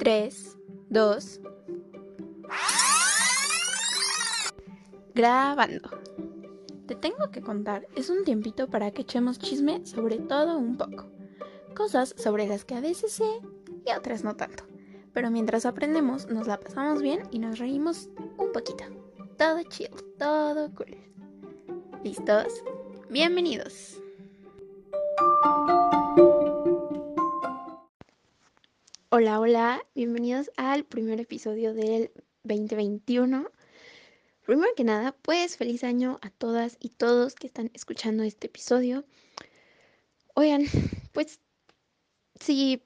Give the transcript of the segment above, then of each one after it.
3, 2. Grabando. Te tengo que contar, es un tiempito para que echemos chisme sobre todo un poco. Cosas sobre las que a veces sé y otras no tanto. Pero mientras aprendemos, nos la pasamos bien y nos reímos un poquito. Todo chill, todo cool. ¿Listos? Bienvenidos. Hola, hola, bienvenidos al primer episodio del 2021. Primero que nada, pues feliz año a todas y todos que están escuchando este episodio. Oigan, pues si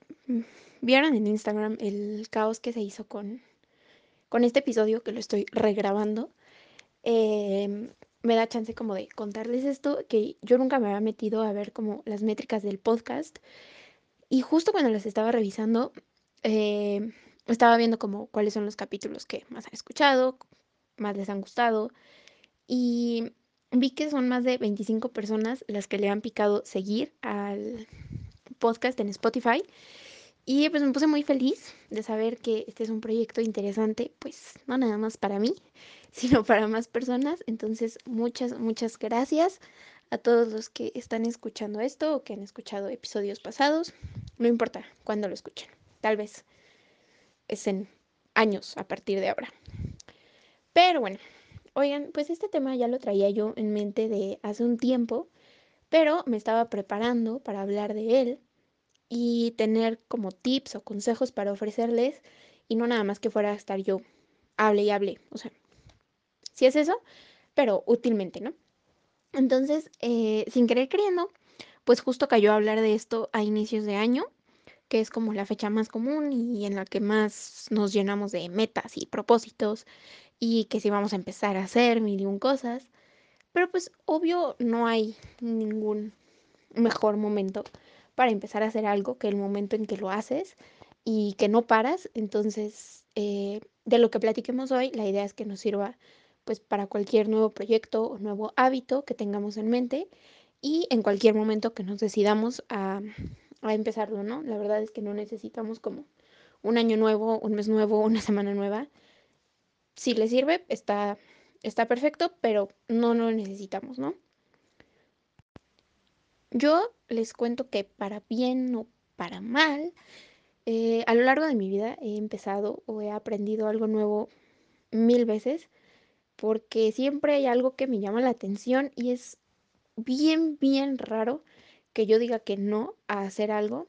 vieron en Instagram el caos que se hizo con, con este episodio, que lo estoy regrabando, em, me da chance como de contarles esto, que yo nunca me había metido a ver como las métricas del podcast. Y justo cuando las estaba revisando, eh, estaba viendo como cuáles son los capítulos que más han escuchado, más les han gustado. Y vi que son más de 25 personas las que le han picado seguir al podcast en Spotify. Y pues me puse muy feliz de saber que este es un proyecto interesante, pues no nada más para mí, sino para más personas. Entonces, muchas, muchas gracias a todos los que están escuchando esto o que han escuchado episodios pasados. No importa cuándo lo escuchen tal vez es en años a partir de ahora. Pero bueno, oigan, pues este tema ya lo traía yo en mente de hace un tiempo, pero me estaba preparando para hablar de él y tener como tips o consejos para ofrecerles y no nada más que fuera a estar yo hable y hable, o sea, si es eso, pero útilmente, ¿no? Entonces, eh, sin querer creyendo, pues justo cayó a hablar de esto a inicios de año que es como la fecha más común y en la que más nos llenamos de metas y propósitos y que si vamos a empezar a hacer mil y un cosas. Pero pues obvio no hay ningún mejor momento para empezar a hacer algo que el momento en que lo haces y que no paras. Entonces, eh, de lo que platiquemos hoy, la idea es que nos sirva pues para cualquier nuevo proyecto o nuevo hábito que tengamos en mente y en cualquier momento que nos decidamos a a empezarlo, ¿no? La verdad es que no necesitamos como un año nuevo, un mes nuevo, una semana nueva. Si le sirve, está, está perfecto, pero no lo necesitamos, ¿no? Yo les cuento que para bien o para mal, eh, a lo largo de mi vida he empezado o he aprendido algo nuevo mil veces, porque siempre hay algo que me llama la atención y es bien, bien raro que yo diga que no a hacer algo.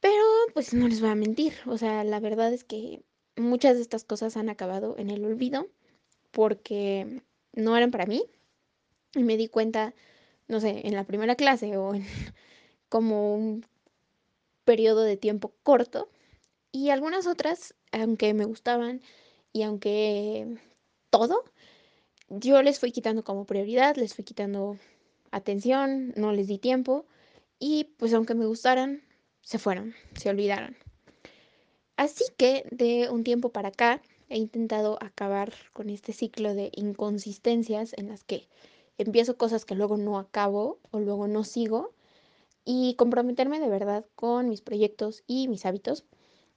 Pero pues no les voy a mentir, o sea, la verdad es que muchas de estas cosas han acabado en el olvido porque no eran para mí. Y me di cuenta, no sé, en la primera clase o en como un periodo de tiempo corto. Y algunas otras, aunque me gustaban y aunque todo, yo les fui quitando como prioridad, les fui quitando atención, no les di tiempo y pues aunque me gustaran, se fueron, se olvidaron. Así que de un tiempo para acá he intentado acabar con este ciclo de inconsistencias en las que empiezo cosas que luego no acabo o luego no sigo y comprometerme de verdad con mis proyectos y mis hábitos.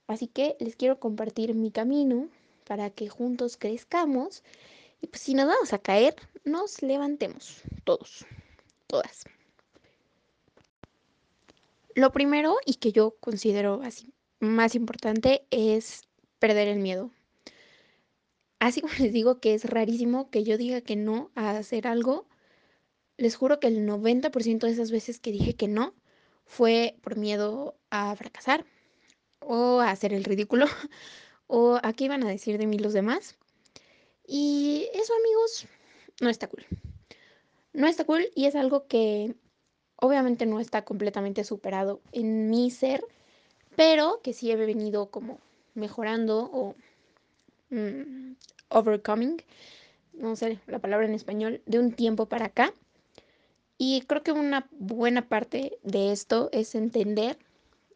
Así que les quiero compartir mi camino para que juntos crezcamos y pues si nos vamos a caer, nos levantemos todos todas. Lo primero y que yo considero así más importante es perder el miedo. Así como les digo que es rarísimo que yo diga que no a hacer algo, les juro que el 90% de esas veces que dije que no fue por miedo a fracasar o a hacer el ridículo o a qué iban a decir de mí los demás. Y eso amigos no está cool no está cool y es algo que obviamente no está completamente superado en mi ser, pero que sí he venido como mejorando o mm, overcoming, no sé la palabra en español, de un tiempo para acá. Y creo que una buena parte de esto es entender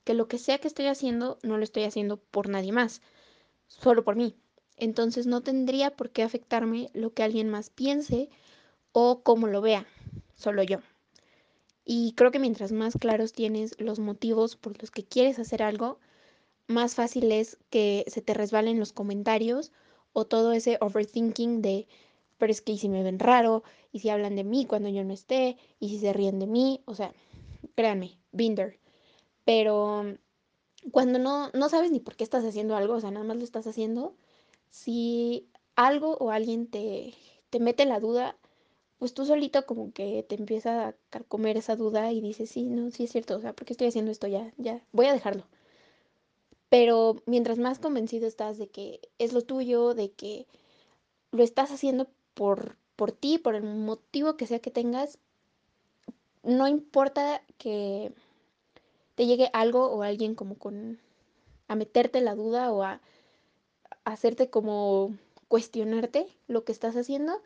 que lo que sea que estoy haciendo no lo estoy haciendo por nadie más, solo por mí. Entonces no tendría por qué afectarme lo que alguien más piense o como lo vea, solo yo. Y creo que mientras más claros tienes los motivos por los que quieres hacer algo, más fácil es que se te resbalen los comentarios o todo ese overthinking de, pero es que y si me ven raro, y si hablan de mí cuando yo no esté, y si se ríen de mí, o sea, créanme, binder. Pero cuando no, no sabes ni por qué estás haciendo algo, o sea, nada más lo estás haciendo, si algo o alguien te, te mete la duda, pues tú solito como que te empieza a carcomer esa duda y dices, sí, no, sí es cierto, o sea, ¿por qué estoy haciendo esto ya? Ya, voy a dejarlo. Pero mientras más convencido estás de que es lo tuyo, de que lo estás haciendo por, por ti, por el motivo que sea que tengas, no importa que te llegue algo o alguien como con a meterte la duda o a, a hacerte como cuestionarte lo que estás haciendo,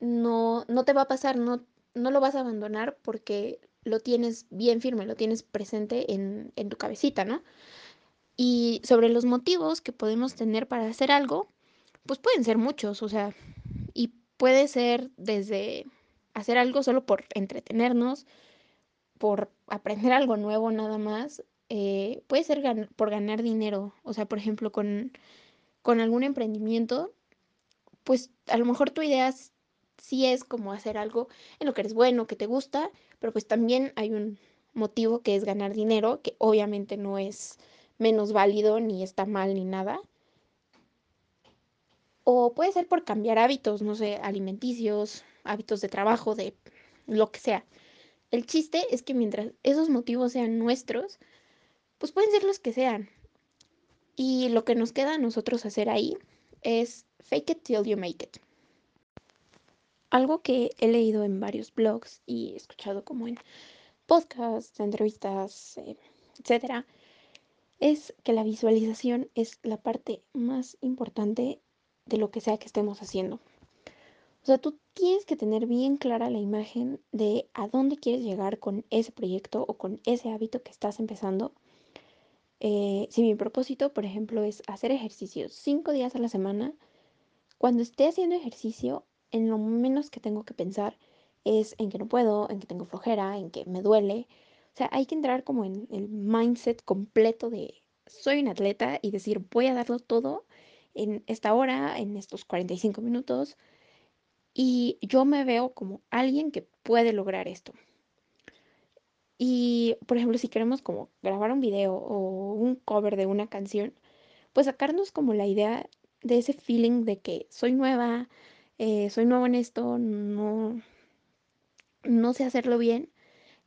no, no te va a pasar, no, no lo vas a abandonar porque lo tienes bien firme, lo tienes presente en, en tu cabecita, ¿no? Y sobre los motivos que podemos tener para hacer algo, pues pueden ser muchos, o sea, y puede ser desde hacer algo solo por entretenernos, por aprender algo nuevo nada más, eh, puede ser por ganar dinero, o sea, por ejemplo, con, con algún emprendimiento, pues a lo mejor tu idea sí es como hacer algo en lo que eres bueno, que te gusta, pero pues también hay un motivo que es ganar dinero, que obviamente no es menos válido ni está mal ni nada. O puede ser por cambiar hábitos, no sé, alimenticios, hábitos de trabajo, de lo que sea. El chiste es que mientras esos motivos sean nuestros, pues pueden ser los que sean. Y lo que nos queda a nosotros hacer ahí es fake it till you make it. Algo que he leído en varios blogs y he escuchado como en podcasts, entrevistas, eh, etcétera, es que la visualización es la parte más importante de lo que sea que estemos haciendo. O sea, tú tienes que tener bien clara la imagen de a dónde quieres llegar con ese proyecto o con ese hábito que estás empezando. Eh, si mi propósito, por ejemplo, es hacer ejercicios cinco días a la semana, cuando esté haciendo ejercicio, en lo menos que tengo que pensar es en que no puedo, en que tengo flojera, en que me duele. O sea, hay que entrar como en el mindset completo de soy un atleta y decir voy a darlo todo en esta hora, en estos 45 minutos. Y yo me veo como alguien que puede lograr esto. Y, por ejemplo, si queremos como grabar un video o un cover de una canción, pues sacarnos como la idea de ese feeling de que soy nueva, eh, soy nuevo en esto, no, no sé hacerlo bien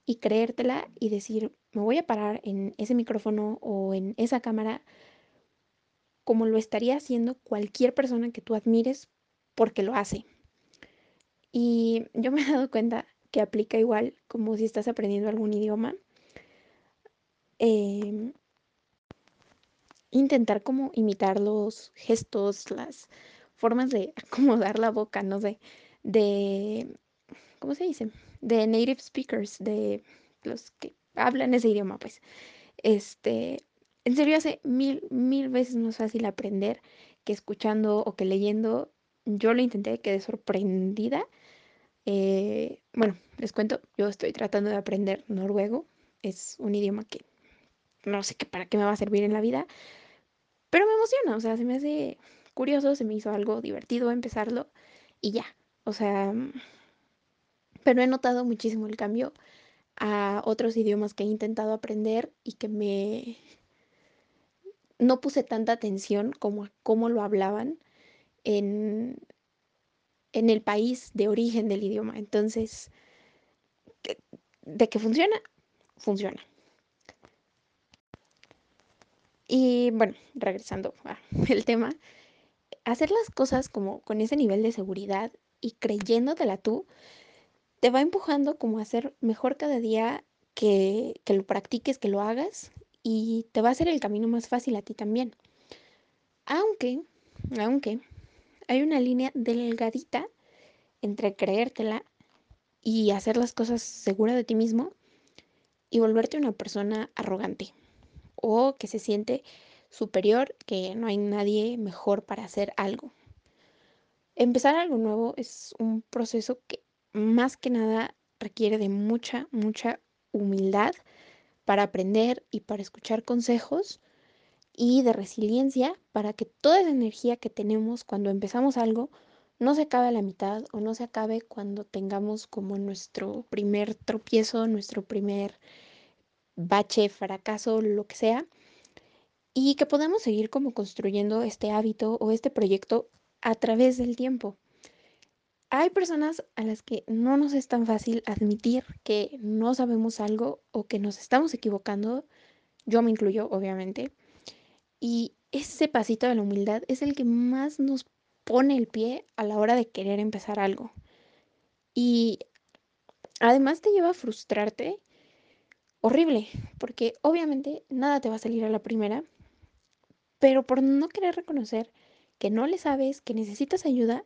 y creértela y decir, me voy a parar en ese micrófono o en esa cámara como lo estaría haciendo cualquier persona que tú admires porque lo hace. Y yo me he dado cuenta que aplica igual como si estás aprendiendo algún idioma. Eh, intentar como imitar los gestos, las formas de acomodar la boca, no sé, de, ¿cómo se dice? De native speakers, de los que hablan ese idioma, pues. Este, en serio hace mil, mil veces más fácil aprender que escuchando o que leyendo. Yo lo intenté, quedé sorprendida. Eh, bueno, les cuento, yo estoy tratando de aprender noruego. Es un idioma que no sé qué para qué me va a servir en la vida, pero me emociona, o sea, se me hace curioso, se me hizo algo divertido empezarlo y ya, o sea, pero he notado muchísimo el cambio a otros idiomas que he intentado aprender y que me no puse tanta atención como a cómo lo hablaban en, en el país de origen del idioma. Entonces, de que funciona, funciona. Y bueno, regresando al tema, hacer las cosas como con ese nivel de seguridad y creyéndotela tú, te va empujando como a ser mejor cada día que, que lo practiques, que lo hagas y te va a hacer el camino más fácil a ti también. Aunque, aunque hay una línea delgadita entre creértela y hacer las cosas segura de ti mismo y volverte una persona arrogante o que se siente superior, que no hay nadie mejor para hacer algo. Empezar algo nuevo es un proceso que más que nada requiere de mucha, mucha humildad para aprender y para escuchar consejos y de resiliencia para que toda esa energía que tenemos cuando empezamos algo no se acabe a la mitad o no se acabe cuando tengamos como nuestro primer tropiezo, nuestro primer bache, fracaso, lo que sea, y que podamos seguir como construyendo este hábito o este proyecto a través del tiempo. Hay personas a las que no nos es tan fácil admitir que no sabemos algo o que nos estamos equivocando, yo me incluyo, obviamente, y ese pasito de la humildad es el que más nos pone el pie a la hora de querer empezar algo. Y además te lleva a frustrarte horrible, porque obviamente nada te va a salir a la primera, pero por no querer reconocer que no le sabes, que necesitas ayuda,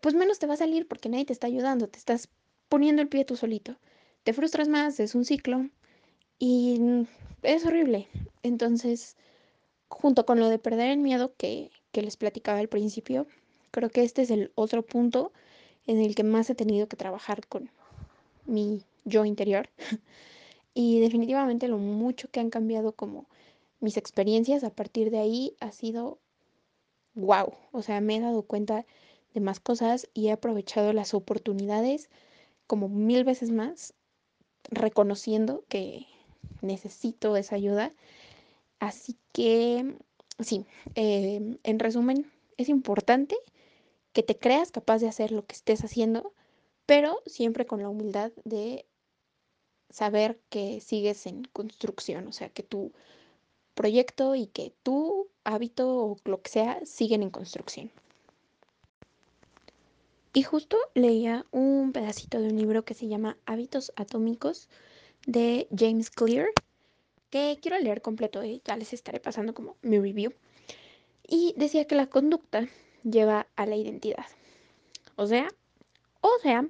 pues menos te va a salir porque nadie te está ayudando, te estás poniendo el pie tú solito. Te frustras más, es un ciclo y es horrible. Entonces, junto con lo de perder el miedo que, que les platicaba al principio, creo que este es el otro punto en el que más he tenido que trabajar con mi yo interior. y definitivamente lo mucho que han cambiado como mis experiencias a partir de ahí ha sido wow. O sea, me he dado cuenta de más cosas y he aprovechado las oportunidades como mil veces más, reconociendo que necesito esa ayuda. Así que, sí, eh, en resumen, es importante que te creas capaz de hacer lo que estés haciendo, pero siempre con la humildad de saber que sigues en construcción, o sea, que tu proyecto y que tu hábito o lo que sea siguen en construcción. Y justo leía un pedacito de un libro que se llama Hábitos Atómicos de James Clear, que quiero leer completo y ya les estaré pasando como mi review. Y decía que la conducta lleva a la identidad. O sea, o sea,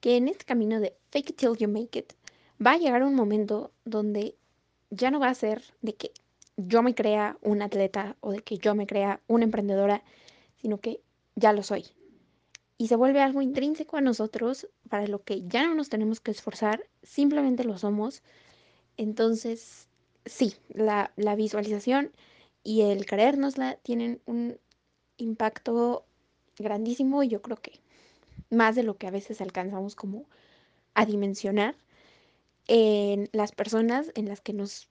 que en este camino de fake it till you make it, va a llegar un momento donde ya no va a ser de que yo me crea un atleta o de que yo me crea una emprendedora, sino que ya lo soy. Y se vuelve algo intrínseco a nosotros para lo que ya no nos tenemos que esforzar, simplemente lo somos. Entonces, sí, la, la visualización y el creérnosla tienen un impacto grandísimo y yo creo que más de lo que a veces alcanzamos como a dimensionar en las personas en las que nos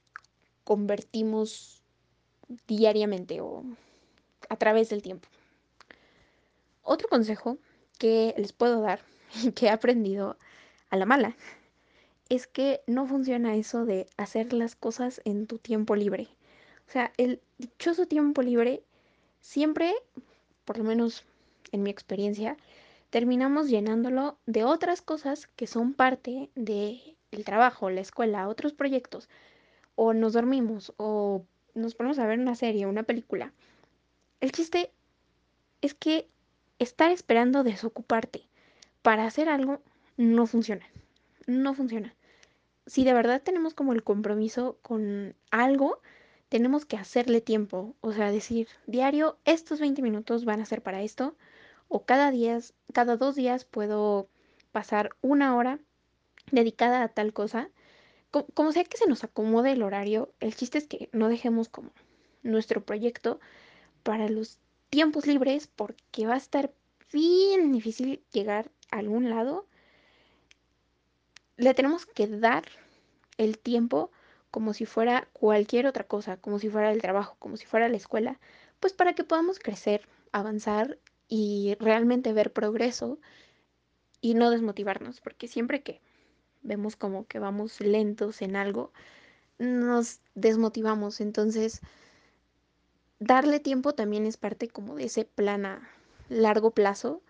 convertimos diariamente o a través del tiempo. Otro consejo que les puedo dar y que he aprendido a la mala es que no funciona eso de hacer las cosas en tu tiempo libre. O sea, el dichoso tiempo libre siempre, por lo menos en mi experiencia, terminamos llenándolo de otras cosas que son parte del trabajo, la escuela, otros proyectos, o nos dormimos, o nos ponemos a ver una serie, una película. El chiste es que estar esperando desocuparte para hacer algo no funciona. No funciona. Si de verdad tenemos como el compromiso con algo, tenemos que hacerle tiempo. O sea, decir, diario, estos 20 minutos van a ser para esto. O cada, día, cada dos días puedo pasar una hora dedicada a tal cosa como, sea que se nos acomode el horario, el chiste es que no dejemos como nuestro proyecto para los tiempos libres porque va a estar bien difícil llegar a algún lado. Le tenemos que dar el tiempo como si fuera cualquier otra cosa, como si fuera el trabajo, como si fuera la escuela, pues para que podamos crecer, avanzar y realmente ver progreso y no desmotivarnos, porque siempre que vemos como que vamos lentos en algo, nos desmotivamos. Entonces, darle tiempo también es parte como de ese plan a largo plazo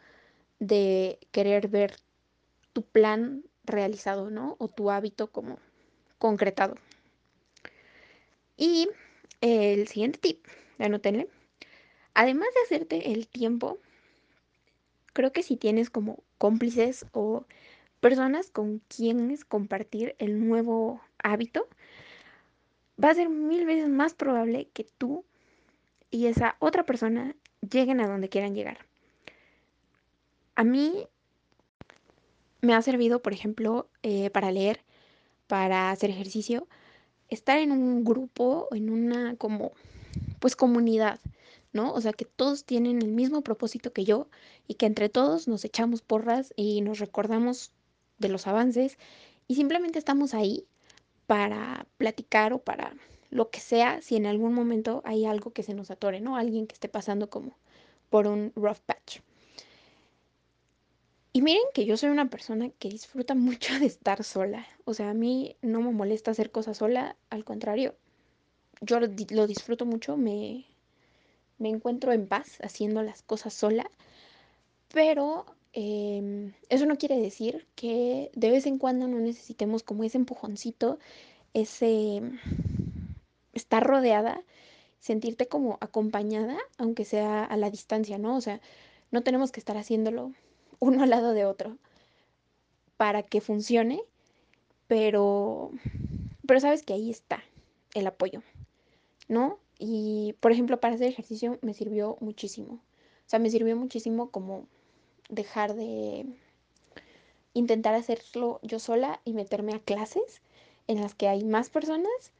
de querer ver tu plan realizado, ¿no? O tu hábito como concretado. Y el siguiente tip, anótenle. Además de hacerte el tiempo, creo que si tienes como cómplices o personas con quienes compartir el nuevo hábito, va a ser mil veces más probable que tú y esa otra persona lleguen a donde quieran llegar. A mí me ha servido, por ejemplo, eh, para leer, para hacer ejercicio, estar en un grupo, en una como, pues comunidad, ¿no? O sea, que todos tienen el mismo propósito que yo y que entre todos nos echamos porras y nos recordamos de los avances y simplemente estamos ahí para platicar o para lo que sea si en algún momento hay algo que se nos atore, ¿no? Alguien que esté pasando como por un rough patch. Y miren que yo soy una persona que disfruta mucho de estar sola. O sea, a mí no me molesta hacer cosas sola, al contrario, yo lo, disfruto mucho, me, me encuentro en paz haciendo las cosas sola, pero eh, eso no quiere decir que de vez en cuando no necesitemos como ese empujoncito, ese estar rodeada, sentirte como acompañada, aunque sea a la distancia, ¿no? O sea, no tenemos que estar haciéndolo uno al lado de otro para que funcione, pero, pero sabes que ahí está el apoyo, ¿no? Y, por ejemplo, para hacer ejercicio me sirvió muchísimo. O sea, me sirvió muchísimo como dejar de intentar hacerlo yo sola y meterme a clases en las que hay más personas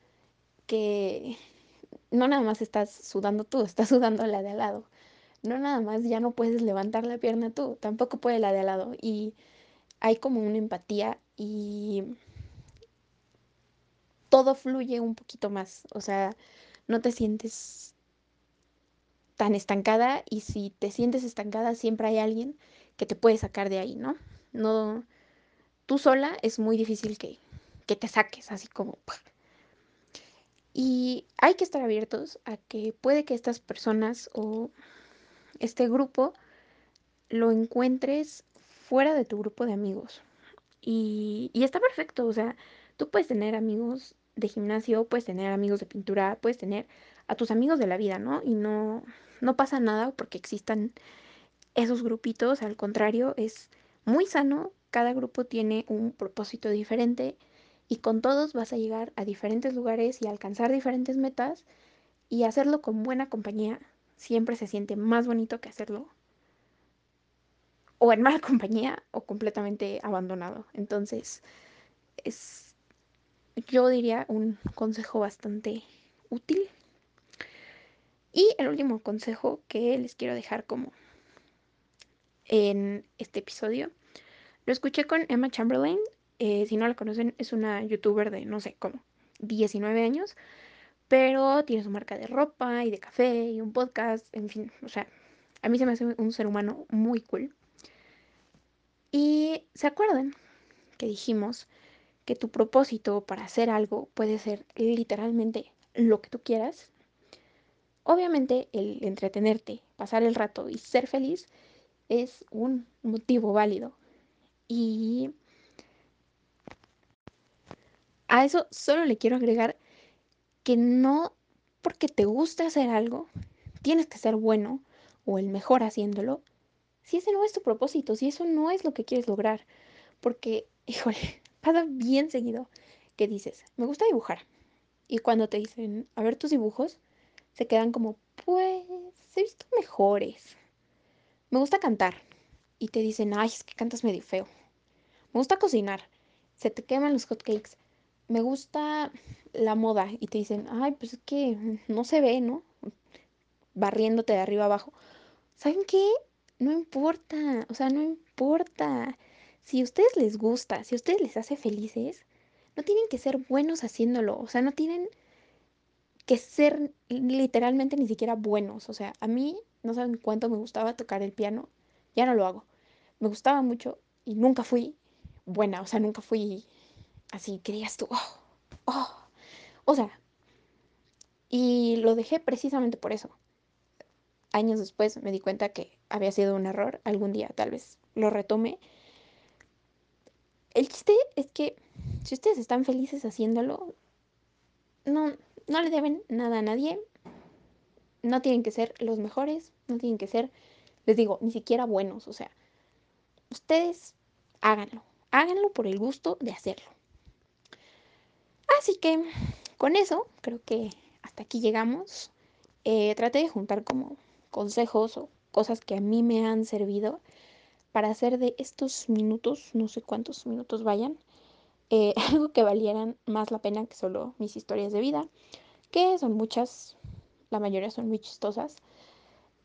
que no nada más estás sudando tú, estás sudando la de al lado. No nada más ya no puedes levantar la pierna tú, tampoco puede la de al lado. Y hay como una empatía y todo fluye un poquito más. O sea, no te sientes tan estancada y si te sientes estancada siempre hay alguien que te puede sacar de ahí, ¿no? No, tú sola es muy difícil que, que te saques así como... Y hay que estar abiertos a que puede que estas personas o este grupo lo encuentres fuera de tu grupo de amigos. Y, y, está perfecto, o sea, tú puedes tener amigos de gimnasio, puedes tener amigos de pintura, puedes tener a tus amigos de la vida, ¿no? Y no, no pasa nada porque existan esos grupitos, al contrario, es muy sano, cada grupo tiene un propósito diferente y con todos vas a llegar a diferentes lugares y alcanzar diferentes metas y hacerlo con buena compañía siempre se siente más bonito que hacerlo o en mala compañía o completamente abandonado. Entonces, es, yo diría, un consejo bastante útil. Y el último consejo que les quiero dejar como en este episodio, lo escuché con Emma Chamberlain. Eh, si no la conocen, es una youtuber de, no sé, como 19 años, pero tiene su marca de ropa y de café y un podcast, en fin, o sea, a mí se me hace un ser humano muy cool. Y se acuerdan que dijimos que tu propósito para hacer algo puede ser literalmente lo que tú quieras. Obviamente el entretenerte, pasar el rato y ser feliz es un motivo válido. Y a eso solo le quiero agregar que no porque te guste hacer algo, tienes que ser bueno o el mejor haciéndolo, si ese no es tu propósito, si eso no es lo que quieres lograr. Porque, híjole, pasa bien seguido que dices, me gusta dibujar. Y cuando te dicen, a ver tus dibujos, se quedan como, pues, he visto mejores. Me gusta cantar. Y te dicen, ay, es que cantas medio feo. Me gusta cocinar. Se te queman los hotcakes. Me gusta la moda. Y te dicen, ay, pues es que no se ve, ¿no? Barriéndote de arriba abajo. ¿Saben qué? no importa, o sea, no importa. Si a ustedes les gusta, si a ustedes les hace felices, no tienen que ser buenos haciéndolo, o sea, no tienen que ser literalmente ni siquiera buenos. O sea, a mí no saben cuánto me gustaba tocar el piano, ya no lo hago. Me gustaba mucho y nunca fui buena, o sea, nunca fui así que digas tú, oh, oh. O sea, y lo dejé precisamente por eso años después me di cuenta que había sido un error. Algún día tal vez lo retome. El chiste es que si ustedes están felices haciéndolo, no, no le deben nada a nadie. No tienen que ser los mejores, no tienen que ser, les digo, ni siquiera buenos. O sea, ustedes háganlo. Háganlo por el gusto de hacerlo. Así que con eso creo que hasta aquí llegamos. Eh, traté de juntar como consejos o cosas que a mí me han servido para hacer de estos minutos, no sé cuántos minutos vayan, eh, algo que valieran más la pena que solo mis historias de vida, que son muchas, la mayoría son muy chistosas.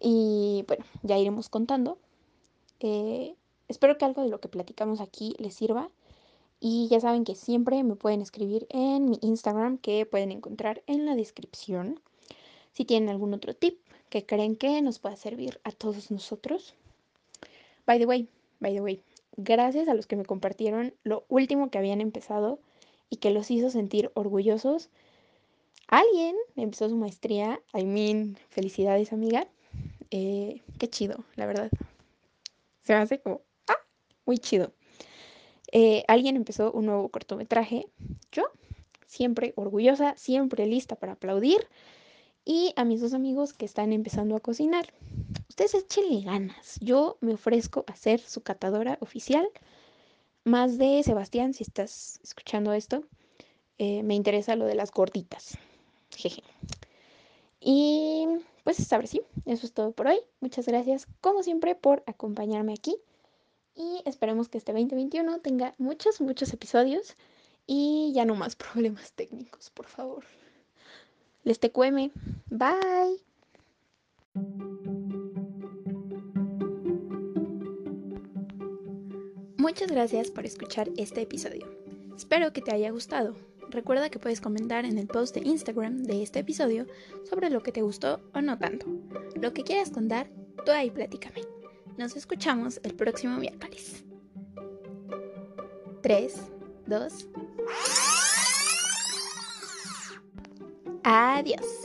Y bueno, ya iremos contando. Eh, espero que algo de lo que platicamos aquí les sirva. Y ya saben que siempre me pueden escribir en mi Instagram que pueden encontrar en la descripción. Si tienen algún otro tip que creen que nos pueda servir a todos nosotros. By the way, by the way, gracias a los que me compartieron lo último que habían empezado y que los hizo sentir orgullosos. Alguien empezó su maestría, I mean, felicidades amiga. Eh, qué chido, la verdad. Se hace como, ah, muy chido. Eh, alguien empezó un nuevo cortometraje. Yo, siempre orgullosa, siempre lista para aplaudir. Y a mis dos amigos que están empezando a cocinar. Ustedes échenle ganas. Yo me ofrezco a ser su catadora oficial. Más de Sebastián, si estás escuchando esto, eh, me interesa lo de las gorditas. Jeje. Y pues ahora sí, eso es todo por hoy. Muchas gracias, como siempre, por acompañarme aquí. Y esperemos que este 2021 tenga muchos, muchos episodios. Y ya no más problemas técnicos, por favor. Les te cueme. Bye. Muchas gracias por escuchar este episodio. Espero que te haya gustado. Recuerda que puedes comentar en el post de Instagram de este episodio sobre lo que te gustó o no tanto. Lo que quieras contar, tú ahí platícame. Nos escuchamos el próximo miércoles. 3, 2. Adiós.